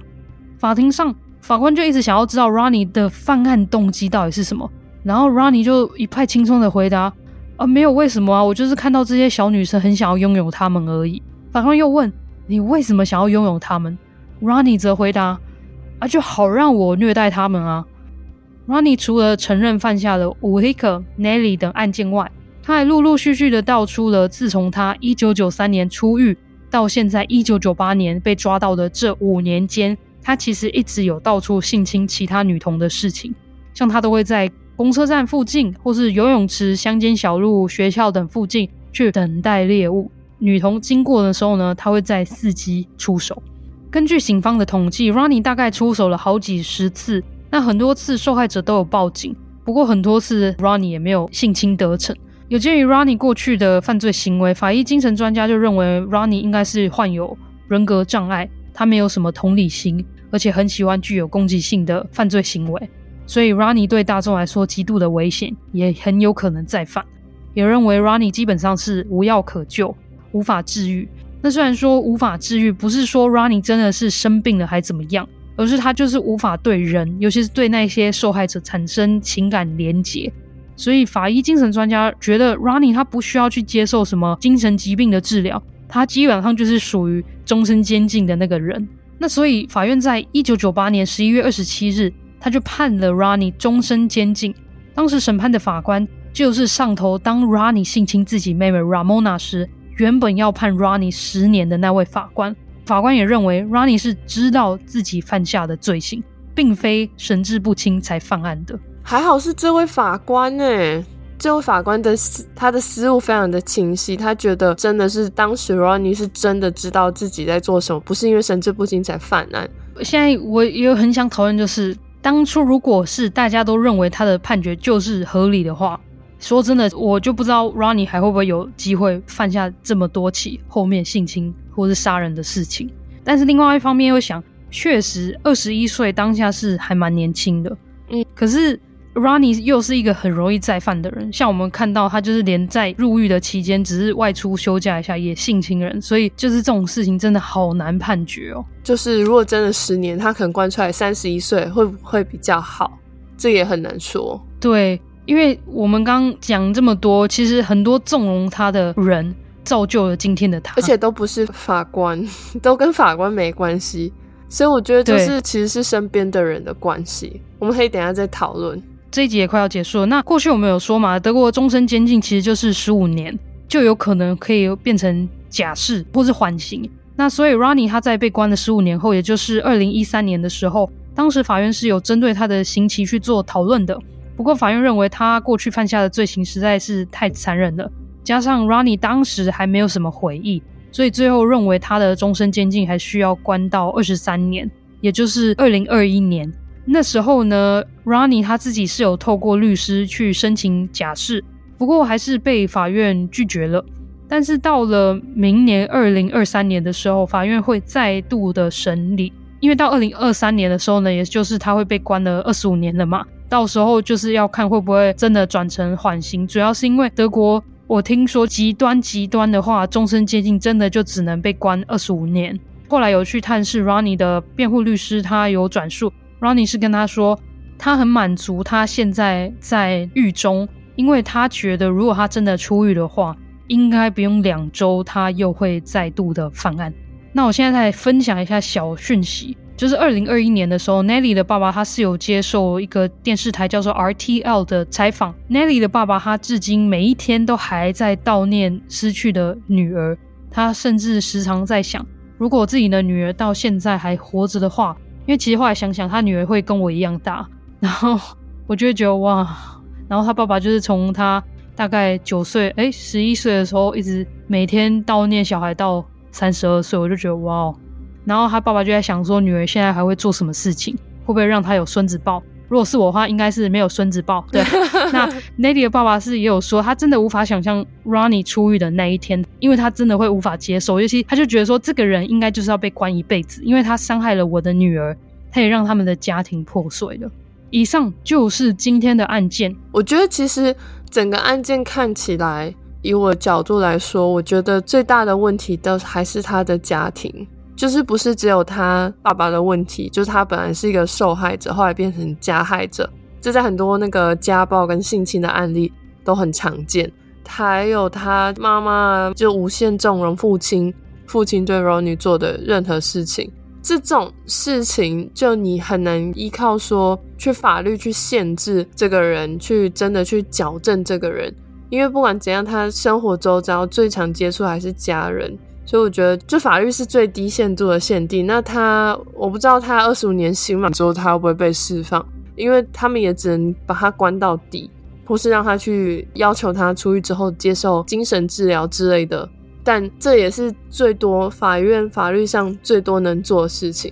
法庭上，法官就一直想要知道 Ronnie 的犯案动机到底是什么，然后 Ronnie 就一派轻松的回答：“啊，没有为什么啊，我就是看到这些小女生很想要拥有她们而已。”法官又问：“你为什么想要拥有她们？”Ronnie 则回答：“啊，就好让我虐待她们啊。”Ronnie 除了承认犯下了乌黑克、Nelly 等案件外，他还陆陆续续的道出了自从他一九九三年出狱。到现在，一九九八年被抓到的这五年间，他其实一直有到处性侵其他女童的事情。像他都会在公车站附近，或是游泳池、乡间小路、学校等附近去等待猎物。女童经过的时候呢，他会在伺机出手。根据警方的统计，Ronnie 大概出手了好几十次，那很多次受害者都有报警，不过很多次 Ronnie 也没有性侵得逞。有鉴于 Ronnie 过去的犯罪行为，法医精神专家就认为 Ronnie 应该是患有人格障碍，他没有什么同理心，而且很喜欢具有攻击性的犯罪行为，所以 Ronnie 对大众来说极度的危险，也很有可能再犯。也认为 Ronnie 基本上是无药可救，无法治愈。那虽然说无法治愈，不是说 Ronnie 真的是生病了还怎么样，而是他就是无法对人，尤其是对那些受害者产生情感连结。所以，法医精神专家觉得 Ronnie 他不需要去接受什么精神疾病的治疗，他基本上就是属于终身监禁的那个人。那所以，法院在一九九八年十一月二十七日，他就判了 Ronnie 终身监禁。当时审判的法官就是上头当 Ronnie 性侵自己妹妹 Ramona 时，原本要判 Ronnie 十年的那位法官。法官也认为 Ronnie 是知道自己犯下的罪行，并非神志不清才犯案的。还好是这位法官呢，这位法官的思他的思路非常的清晰，他觉得真的是当时 Ronnie 是真的知道自己在做什么，不是因为神志不清才犯案。现在我也很想讨论，就是当初如果是大家都认为他的判决就是合理的话，说真的，我就不知道 Ronnie 还会不会有机会犯下这么多起后面性侵或是杀人的事情。但是另外一方面又想，确实二十一岁当下是还蛮年轻的，嗯，可是。Ronnie 又是一个很容易再犯的人，像我们看到他就是连在入狱的期间，只是外出休假一下也性侵人，所以就是这种事情真的好难判决哦。就是如果真的十年，他可能关出来三十一岁，会不会比较好？这也很难说。对，因为我们刚讲这么多，其实很多纵容他的人造就了今天的他，而且都不是法官，都跟法官没关系，所以我觉得就是其实是身边的人的关系。我们可以等一下再讨论。这一集也快要结束了。那过去我们有说嘛，德国终身监禁其实就是十五年，就有可能可以变成假释或是缓刑。那所以 Ronnie 他在被关了十五年后，也就是二零一三年的时候，当时法院是有针对他的刑期去做讨论的。不过法院认为他过去犯下的罪行实在是太残忍了，加上 Ronnie 当时还没有什么悔意，所以最后认为他的终身监禁还需要关到二十三年，也就是二零二一年。那时候呢，Ronnie 他自己是有透过律师去申请假释，不过还是被法院拒绝了。但是到了明年二零二三年的时候，法院会再度的审理，因为到二零二三年的时候呢，也就是他会被关了二十五年了嘛，到时候就是要看会不会真的转成缓刑。主要是因为德国，我听说极端极端的话，终身监禁真的就只能被关二十五年。后来有去探视 Ronnie 的辩护律师，他有转述。Ronnie 是跟他说，他很满足他现在在狱中，因为他觉得如果他真的出狱的话，应该不用两周，他又会再度的犯案。那我现在再分享一下小讯息，就是二零二一年的时候，Nelly 的爸爸他是有接受一个电视台叫做 RTL 的采访。Nelly 的爸爸他至今每一天都还在悼念失去的女儿，他甚至时常在想，如果自己的女儿到现在还活着的话。因为其实后来想想，他女儿会跟我一样大，然后我就会觉得哇，然后他爸爸就是从他大概九岁，诶，十一岁的时候，一直每天悼念小孩到三十二岁，我就觉得哇，然后他爸爸就在想说，女儿现在还会做什么事情，会不会让他有孙子抱？如果是我的话，应该是没有孙子抱。对，那 Nelly 的爸爸是也有说，他真的无法想象 Ronnie 出狱的那一天，因为他真的会无法接受，尤其他就觉得说，这个人应该就是要被关一辈子，因为他伤害了我的女儿，他也让他们的家庭破碎了。以上就是今天的案件。我觉得其实整个案件看起来，以我的角度来说，我觉得最大的问题都还是他的家庭。就是不是只有他爸爸的问题，就是他本来是一个受害者，后来变成加害者，这在很多那个家暴跟性侵的案例都很常见。还有他妈妈就无限纵容父亲，父亲对柔女做的任何事情，这种事情就你很难依靠说去法律去限制这个人，去真的去矫正这个人，因为不管怎样，他生活周遭最常接触还是家人。所以我觉得，就法律是最低限度的限定。那他，我不知道他二十五年刑满之后，他会不会被释放？因为他们也只能把他关到底，或是让他去要求他出狱之后接受精神治疗之类的。但这也是最多法院法律上最多能做的事情。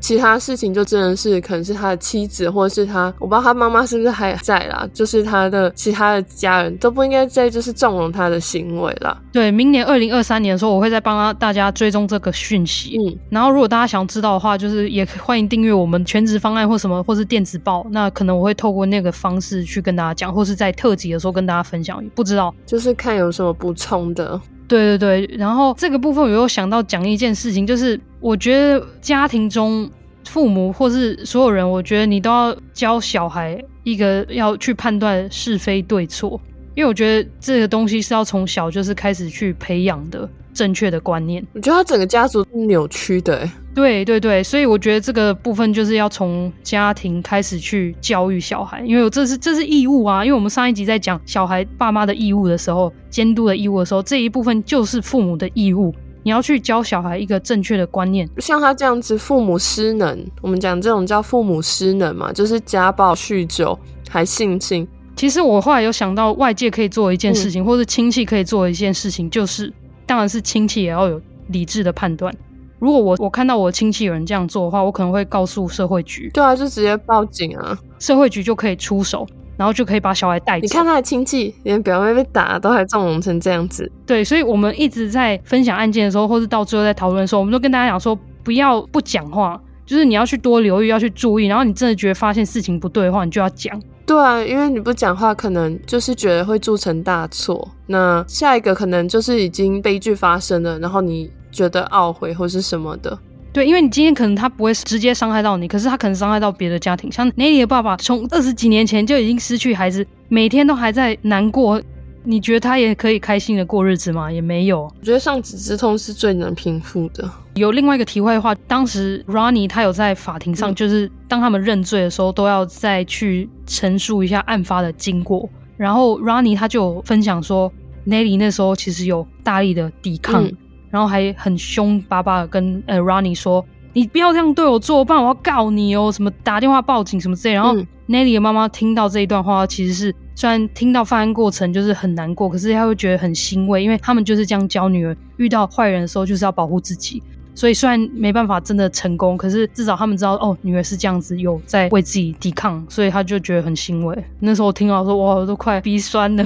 其他事情就真的是可能是他的妻子，或者是他，我不知道他妈妈是不是还在啦。就是他的其他的家人都不应该再就是纵容他的行为啦。对，明年二零二三年的时候，我会再帮他大家追踪这个讯息。嗯，然后如果大家想知道的话，就是也欢迎订阅我们全职方案或什么，或是电子报。那可能我会透过那个方式去跟大家讲，或是在特辑的时候跟大家分享。不知道，就是看有什么补充的。对对对，然后这个部分我又想到讲一件事情，就是我觉得家庭中父母或是所有人，我觉得你都要教小孩一个要去判断是非对错，因为我觉得这个东西是要从小就是开始去培养的。正确的观念，我觉得他整个家族是扭曲的。对对对，所以我觉得这个部分就是要从家庭开始去教育小孩，因为这是这是义务啊。因为我们上一集在讲小孩爸妈的义务的时候，监督的义务的时候，这一部分就是父母的义务。你要去教小孩一个正确的观念。像他这样子，父母失能，我们讲这种叫父母失能嘛，就是家暴、酗酒还性侵。其实我后来有想到，外界可以做一件事情，嗯、或是亲戚可以做一件事情，就是。当然是亲戚也要有理智的判断。如果我我看到我亲戚有人这样做的话，我可能会告诉社会局。对啊，就直接报警啊！社会局就可以出手，然后就可以把小孩带走。你看他的亲戚连表妹被打都还纵容成这样子。对，所以我们一直在分享案件的时候，或是到最后在讨论的时候，我们都跟大家讲说，不要不讲话，就是你要去多留意，要去注意。然后你真的觉得发现事情不对的话，你就要讲。对啊，因为你不讲话，可能就是觉得会铸成大错。那下一个可能就是已经悲剧发生了，然后你觉得懊悔或是什么的。对，因为你今天可能他不会直接伤害到你，可是他可能伤害到别的家庭。像 Nelly 的爸爸，从二十几年前就已经失去孩子，每天都还在难过。你觉得他也可以开心的过日子吗？也没有。我觉得丧子之痛是最难平复的。有另外一个题外话，当时 Ronnie 他有在法庭上，就是当他们认罪的时候，都要再去陈述一下案发的经过。然后 Ronnie 他就分享说，Nelly 那时候其实有大力的抵抗，嗯、然后还很凶巴巴的跟呃 Ronnie 说：“你不要这样对我做，不然我要告你哦，什么打电话报警什么之类。”然后 Nelly 的妈妈听到这一段话，其实是虽然听到犯案过程就是很难过，可是她会觉得很欣慰，因为他们就是这样教女儿，遇到坏人的时候就是要保护自己。所以虽然没办法真的成功，可是至少他们知道哦，女儿是这样子有在为自己抵抗，所以他就觉得很欣慰。那时候我听到说哇，我都快鼻酸了。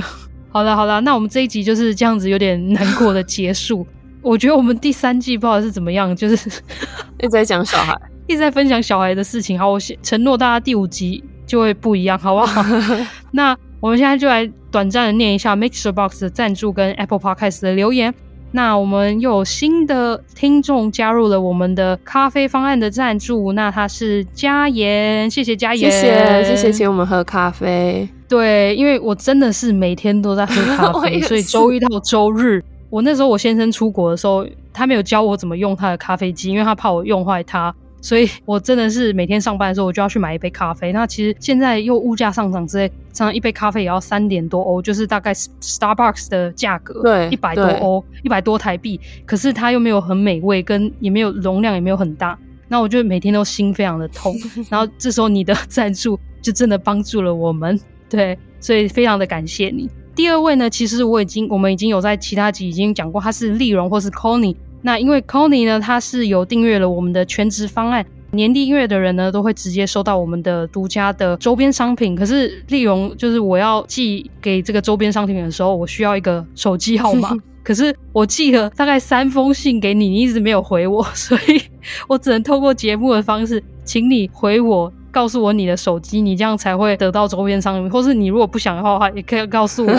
好了好了，那我们这一集就是这样子有点难过的结束。我觉得我们第三季不知道是怎么样，就是 一直在讲小孩，一直在分享小孩的事情。好，我承诺大家第五集就会不一样，好不好？那我们现在就来短暂的念一下 MixerBox 的赞助跟 Apple Podcast 的留言。那我们又有新的听众加入了我们的咖啡方案的赞助，那他是嘉妍，谢谢佳妍，谢谢谢谢，请我们喝咖啡。对，因为我真的是每天都在喝咖啡，所以周一到周日，我那时候我先生出国的时候，他没有教我怎么用他的咖啡机，因为他怕我用坏它。所以我真的是每天上班的时候，我就要去买一杯咖啡。那其实现在又物价上涨之类，常常一杯咖啡也要三点多欧，就是大概 Starbucks 的价格，对，一百多欧，一百多台币。可是它又没有很美味，跟也没有容量，也没有很大。那我就每天都心非常的痛。然后这时候你的赞助就真的帮助了我们，对，所以非常的感谢你。第二位呢，其实我已经我们已经有在其他集已经讲过，他是丽蓉或是 Connie。那因为 Connie 呢，他是有订阅了我们的全职方案，年订阅的人呢都会直接收到我们的独家的周边商品。可是丽蓉就是我要寄给这个周边商品的时候，我需要一个手机号码。可是我寄了大概三封信给你，你一直没有回我，所以我只能透过节目的方式，请你回我。告诉我你的手机，你这样才会得到周边商品。或是你如果不想要的话，也可以告诉我。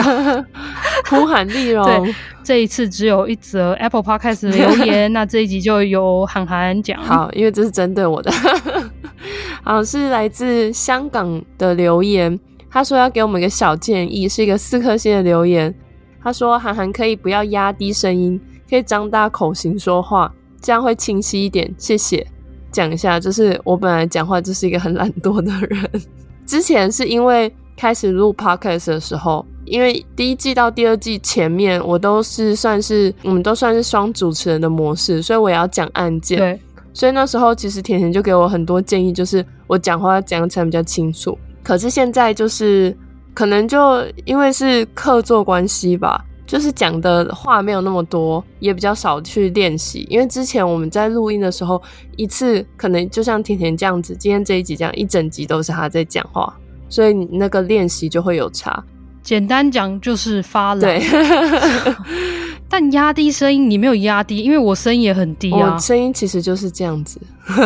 呼喊丽蓉，对，这一次只有一则 Apple Podcast 留言，那这一集就由涵涵讲。好，因为这是针对我的。好，是来自香港的留言，他说要给我们一个小建议，是一个四颗星的留言。他说涵涵可以不要压低声音，可以张大口型说话，这样会清晰一点。谢谢。讲一下，就是我本来讲话就是一个很懒惰的人。之前是因为开始录 podcast 的时候，因为第一季到第二季前面我都是算是我们都算是双主持人的模式，所以我也要讲案件。对，所以那时候其实甜甜就给我很多建议，就是我讲话要讲起来比较清楚。可是现在就是可能就因为是客座关系吧。就是讲的话没有那么多，也比较少去练习。因为之前我们在录音的时候，一次可能就像甜甜这样子，今天这一集这样一整集都是他在讲话，所以你那个练习就会有差。简单讲就是发懒。对，但压低声音你没有压低，因为我声音也很低啊。我声音其实就是这样子。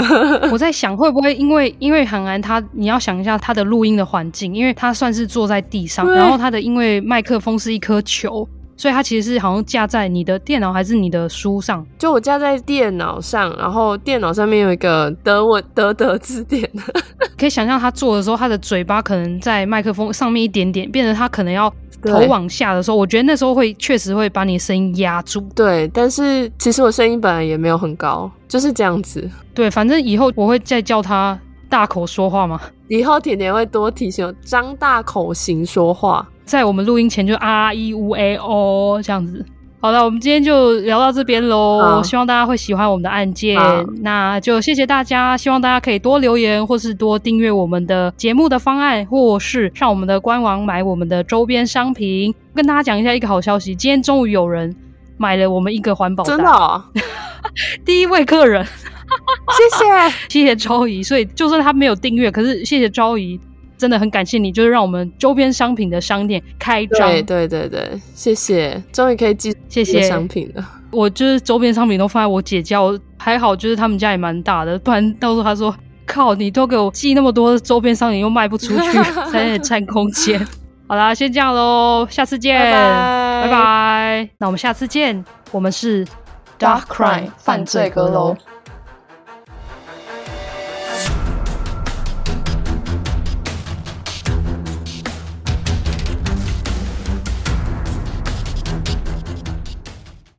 我在想会不会因为因为韩安他，你要想一下他的录音的环境，因为他算是坐在地上，然后他的因为麦克风是一颗球。所以它其实是好像架在你的电脑还是你的书上？就我架在电脑上，然后电脑上面有一个德文德德字典。可以想象他做的时候，他的嘴巴可能在麦克风上面一点点，变成他可能要头往下的时候，我觉得那时候会确实会把你的声音压住。对，但是其实我声音本来也没有很高，就是这样子。对，反正以后我会再叫他大口说话嘛。以后甜甜会多提醒我张大口型说话。在我们录音前就啊一呜 a 哦这样子。好了，我们今天就聊到这边喽。希望大家会喜欢我们的案件，那就谢谢大家。希望大家可以多留言，或是多订阅我们的节目的方案，或是上我们的官网买我们的周边商品。跟大家讲一下一个好消息，今天终于有人买了我们一个环保袋，真的哦，第一位客人，谢谢 谢谢昭仪。所以就算他没有订阅，可是谢谢昭仪。真的很感谢你，就是让我们周边商品的商店开张。对对对对，谢谢，终于可以寄谢谢商品了。我就是周边商品都放在我姐家，我还好，就是他们家也蛮大的，不然到时候他说靠，你都给我寄那么多周边商品又卖不出去，才占空间。好啦，先这样喽，下次见，拜拜。拜拜。那我们下次见，我们是 Dark Crime 犯罪阁楼。